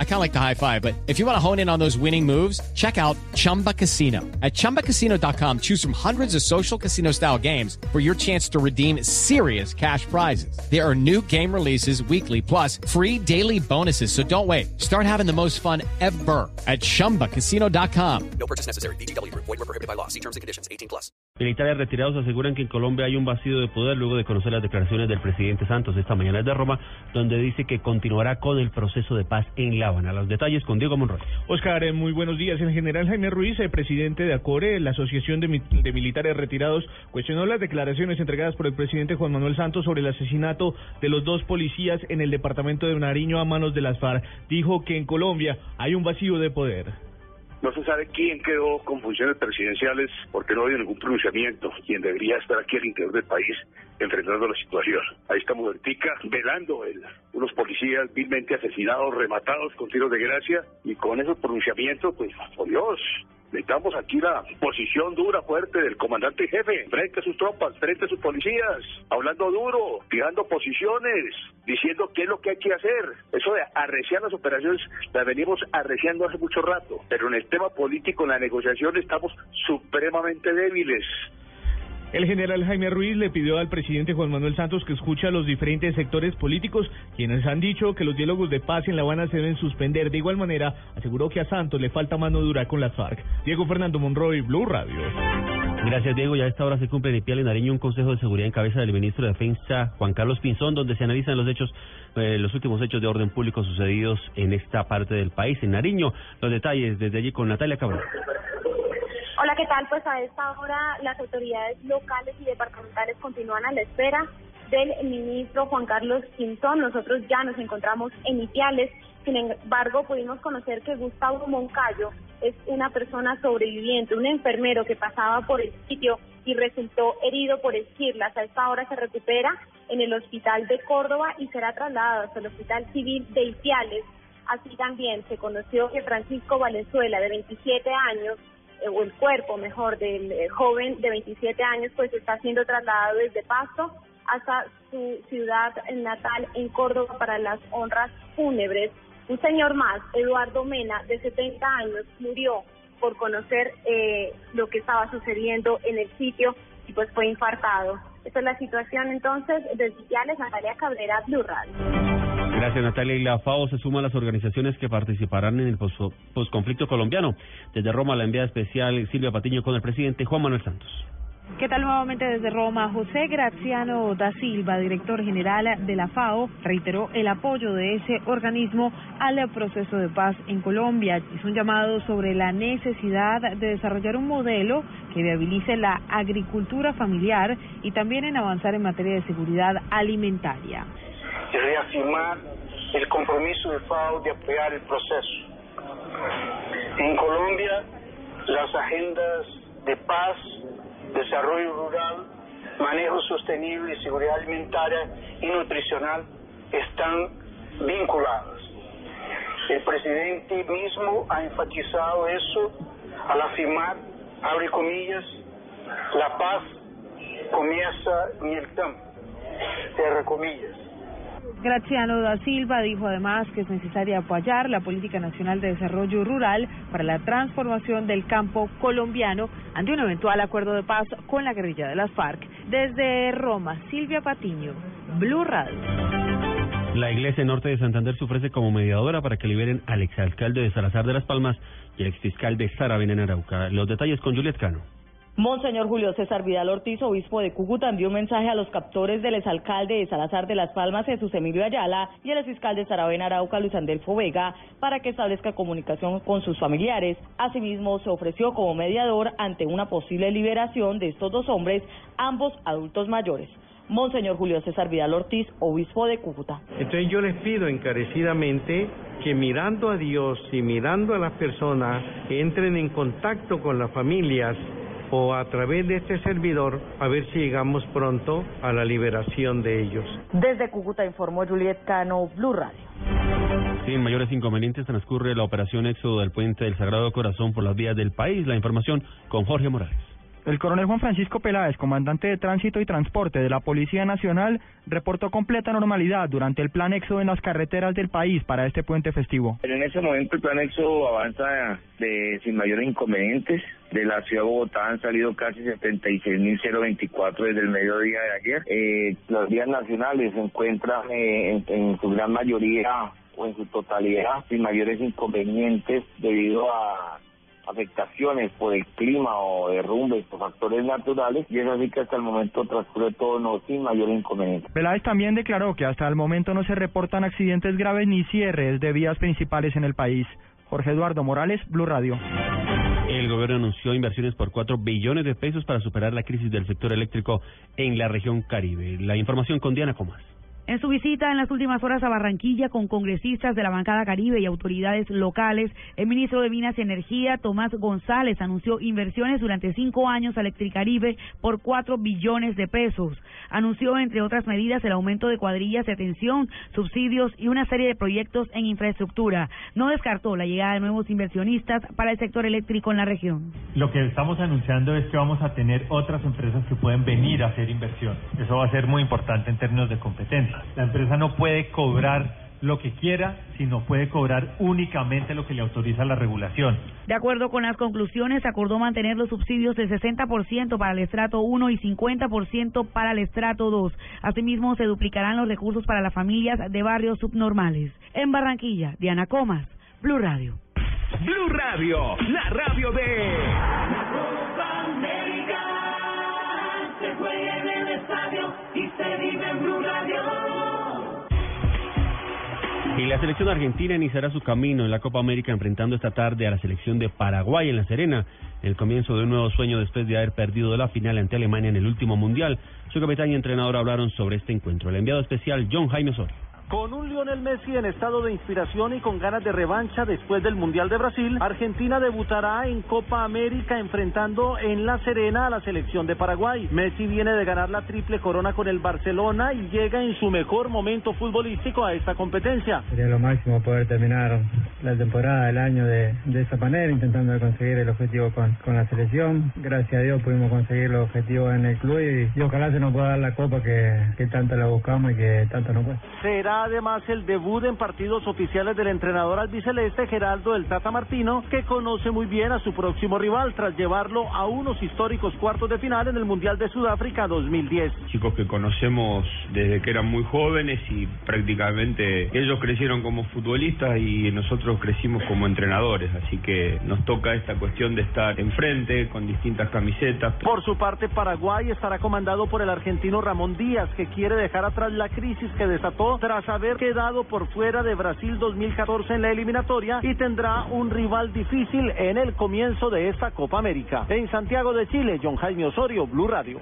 I kind of like the high five, but if you want to hone in on those winning moves, check out Chumba Casino. At ChumbaCasino.com, choose from hundreds of social casino style games for your chance to redeem serious cash prizes. There are new game releases weekly, plus free daily bonuses. So don't wait. Start having the most fun ever at ChumbaCasino.com. No purchase necessary. BGW. Void were prohibited by law. See terms and conditions. 18 plus. Militares retirados aseguran que en Colombia hay un vacío de poder luego de conocer las declaraciones del presidente Santos esta mañana de Roma, donde dice que continuará con el proceso de paz en La Habana. Los detalles con Diego Monroy. Oscar, eh, muy buenos días. El general Jaime Ruiz, el presidente de ACORE, la Asociación de, de Militares Retirados, cuestionó las declaraciones entregadas por el presidente Juan Manuel Santos sobre el asesinato de los dos policías en el departamento de Nariño a manos de las FARC. Dijo que en Colombia hay un vacío de poder. No se sabe quién quedó con funciones presidenciales porque no ha habido ningún pronunciamiento. Quien debería estar aquí al interior del país enfrentando la situación. Ahí estamos ahorita velando el, unos policías vilmente asesinados, rematados con tiros de gracia y con esos pronunciamientos, pues, por Dios, necesitamos aquí la posición dura, fuerte del comandante jefe, frente a sus tropas, frente a sus policías, hablando duro, fijando posiciones, diciendo qué es lo que hay que hacer. Eso de arreciar las operaciones las venimos arreciando hace mucho rato, pero en el tema político, en la negociación, estamos supremamente débiles. El general Jaime Ruiz le pidió al presidente Juan Manuel Santos que escuche a los diferentes sectores políticos, quienes han dicho que los diálogos de paz en La Habana se deben suspender. De igual manera, aseguró que a Santos le falta mano dura con las FARC. Diego Fernando Monroy, Blue Radio. Gracias, Diego. Ya a esta hora se cumple en Ipial, en Nariño, un consejo de seguridad en cabeza del ministro de Defensa, Juan Carlos Pinzón, donde se analizan los hechos, eh, los últimos hechos de orden público sucedidos en esta parte del país, en Nariño. Los detalles desde allí con Natalia Cabral. ¿Qué tal? Pues a esta hora las autoridades locales y departamentales continúan a la espera del ministro Juan Carlos Quintón. Nosotros ya nos encontramos en Ipiales. Sin embargo, pudimos conocer que Gustavo Moncayo es una persona sobreviviente, un enfermero que pasaba por el sitio y resultó herido por esquirlas. A esta hora se recupera en el hospital de Córdoba y será trasladado hasta el hospital civil de Ipiales. Así también se conoció que Francisco Valenzuela, de 27 años, o el cuerpo mejor del eh, joven de 27 años, pues está siendo trasladado desde Pasto hasta su ciudad natal en Córdoba para las honras fúnebres. Un señor más, Eduardo Mena, de 70 años, murió por conocer eh, lo que estaba sucediendo en el sitio y pues fue infartado. Esta es la situación entonces desde Natalia Cabrera, Blue Radio. Gracias, Natalia. Y la FAO se suma a las organizaciones que participarán en el pos- posconflicto colombiano. Desde Roma, la enviada especial Silvia Patiño con el presidente Juan Manuel Santos. ¿Qué tal nuevamente desde Roma? José Graziano da Silva, director general de la FAO, reiteró el apoyo de ese organismo al proceso de paz en Colombia. Hizo un llamado sobre la necesidad de desarrollar un modelo que viabilice la agricultura familiar y también en avanzar en materia de seguridad alimentaria. Y reafirmar el compromiso de FAO de apoyar el proceso. En Colombia, las agendas de paz, desarrollo rural, manejo sostenible y seguridad alimentaria y nutricional están vinculadas. El presidente mismo ha enfatizado eso al afirmar, abre comillas, la paz comienza en el campo, cierra comillas. Graciano da Silva dijo además que es necesario apoyar la Política Nacional de Desarrollo Rural para la transformación del campo colombiano ante un eventual acuerdo de paz con la guerrilla de las FARC. Desde Roma, Silvia Patiño, Blue Radio. La Iglesia Norte de Santander se ofrece como mediadora para que liberen al exalcalde de Salazar de las Palmas y el exfiscal de Saravena en. Los detalles con Juliet Cano. Monseñor Julio César Vidal Ortiz, obispo de Cúcuta, envió un mensaje a los captores del exalcalde de Salazar de las Palmas, Jesús Emilio Ayala, y al fiscal de Saravena Arauca, Luis Andelfo Vega, para que establezca comunicación con sus familiares. Asimismo, se ofreció como mediador ante una posible liberación de estos dos hombres, ambos adultos mayores. Monseñor Julio César Vidal Ortiz, obispo de Cúcuta. Entonces yo les pido encarecidamente que mirando a Dios y mirando a las personas, entren en contacto con las familias o a través de este servidor a ver si llegamos pronto a la liberación de ellos. Desde Cúcuta informó Juliet Cano, Blue Radio. Sin mayores inconvenientes transcurre la operación éxodo del puente del Sagrado Corazón por las vías del país. La información con Jorge Morales. El coronel Juan Francisco Peláez, comandante de Tránsito y Transporte de la Policía Nacional, reportó completa normalidad durante el plan éxodo en las carreteras del país para este puente festivo. En ese momento el plan éxodo avanza de, sin mayores inconvenientes. De la ciudad de Bogotá han salido casi 76.024 desde el mediodía de ayer. Eh, las vías nacionales se encuentran eh, en, en su gran mayoría o en su totalidad sin mayores inconvenientes debido a afectaciones por el clima o derrumbes por factores naturales y es así que hasta el momento transcurre todo no sin mayor inconveniente. Peláez también declaró que hasta el momento no se reportan accidentes graves ni cierres de vías principales en el país. Jorge Eduardo Morales, Blue Radio. El gobierno anunció inversiones por 4 billones de pesos para superar la crisis del sector eléctrico en la región Caribe. La información con Diana Comas. En su visita en las últimas horas a Barranquilla con congresistas de la bancada Caribe y autoridades locales, el ministro de Minas y Energía, Tomás González, anunció inversiones durante cinco años a Electricaribe por cuatro billones de pesos. Anunció, entre otras medidas, el aumento de cuadrillas de atención, subsidios y una serie de proyectos en infraestructura. No descartó la llegada de nuevos inversionistas para el sector eléctrico en la región. Lo que estamos anunciando es que vamos a tener otras empresas que pueden venir a hacer inversión. Eso va a ser muy importante en términos de competencia. La empresa no puede cobrar lo que quiera, sino puede cobrar únicamente lo que le autoriza la regulación. De acuerdo con las conclusiones, acordó mantener los subsidios del 60% para el estrato 1 y 50% para el estrato 2. Asimismo, se duplicarán los recursos para las familias de barrios subnormales. En Barranquilla, Diana Comas, Blue Radio. Blue Radio, la radio de... Se juega en el estadio y se vive en Blue Radio. Y la selección argentina iniciará su camino en la Copa América enfrentando esta tarde a la selección de Paraguay en La Serena, el comienzo de un nuevo sueño después de haber perdido la final ante Alemania en el último Mundial. Su capitán y entrenador hablaron sobre este encuentro. El enviado especial John Jaime Osorio. Con un Lionel Messi en estado de inspiración y con ganas de revancha después del Mundial de Brasil, Argentina debutará en Copa América enfrentando en La Serena a la selección de Paraguay. Messi viene de ganar la triple corona con el Barcelona y llega en su mejor momento futbolístico a esta competencia. Sería lo máximo poder terminar la temporada, el año de, de esa manera, intentando conseguir el objetivo con, con la selección. Gracias a Dios pudimos conseguir los objetivos en el club y, y ojalá se nos pueda dar la copa que, que tanto la buscamos y que tanto nos cuesta. Será además el debut en partidos oficiales del entrenador albiceleste Geraldo del Tata Martino, que conoce muy bien a su próximo rival tras llevarlo a unos históricos cuartos de final en el Mundial de Sudáfrica 2010. Chicos que conocemos desde que eran muy jóvenes y prácticamente ellos crecieron como futbolistas y nosotros crecimos como entrenadores, así que nos toca esta cuestión de estar enfrente con distintas camisetas. Por su parte, Paraguay estará comandado por el argentino Ramón Díaz, que quiere dejar atrás la crisis que desató tras haber quedado por fuera de Brasil 2014 en la eliminatoria y tendrá un rival difícil en el comienzo de esta Copa América. En Santiago de Chile, John Jaime Osorio, Blue Radio.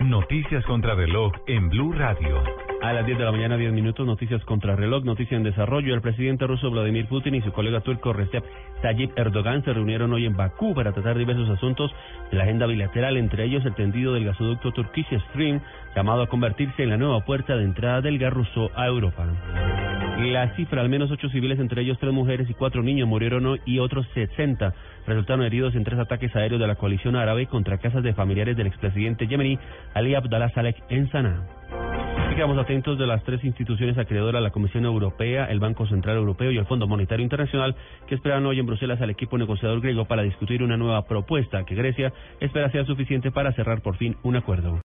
Noticias contra reloj en Blue Radio. A las 10 de la mañana, 10 minutos, noticias contra reloj, noticia en desarrollo. El presidente ruso Vladimir Putin y su colega turco Recep Tayyip Erdogan se reunieron hoy en Bakú para tratar diversos asuntos de la agenda bilateral, entre ellos el tendido del gasoducto Turkish Stream, llamado a convertirse en la nueva puerta de entrada del gas ruso a Europa. La cifra, al menos ocho civiles, entre ellos tres mujeres y cuatro niños, murieron y otros 60 resultaron heridos en tres ataques aéreos de la coalición árabe contra casas de familiares del expresidente yemení Ali Abdallah Saleh en Sanaa. Quedamos atentos de las tres instituciones acreedoras, la Comisión Europea, el Banco Central Europeo y el Fondo Monetario Internacional, que esperan hoy en Bruselas al equipo negociador griego para discutir una nueva propuesta que Grecia espera sea suficiente para cerrar por fin un acuerdo.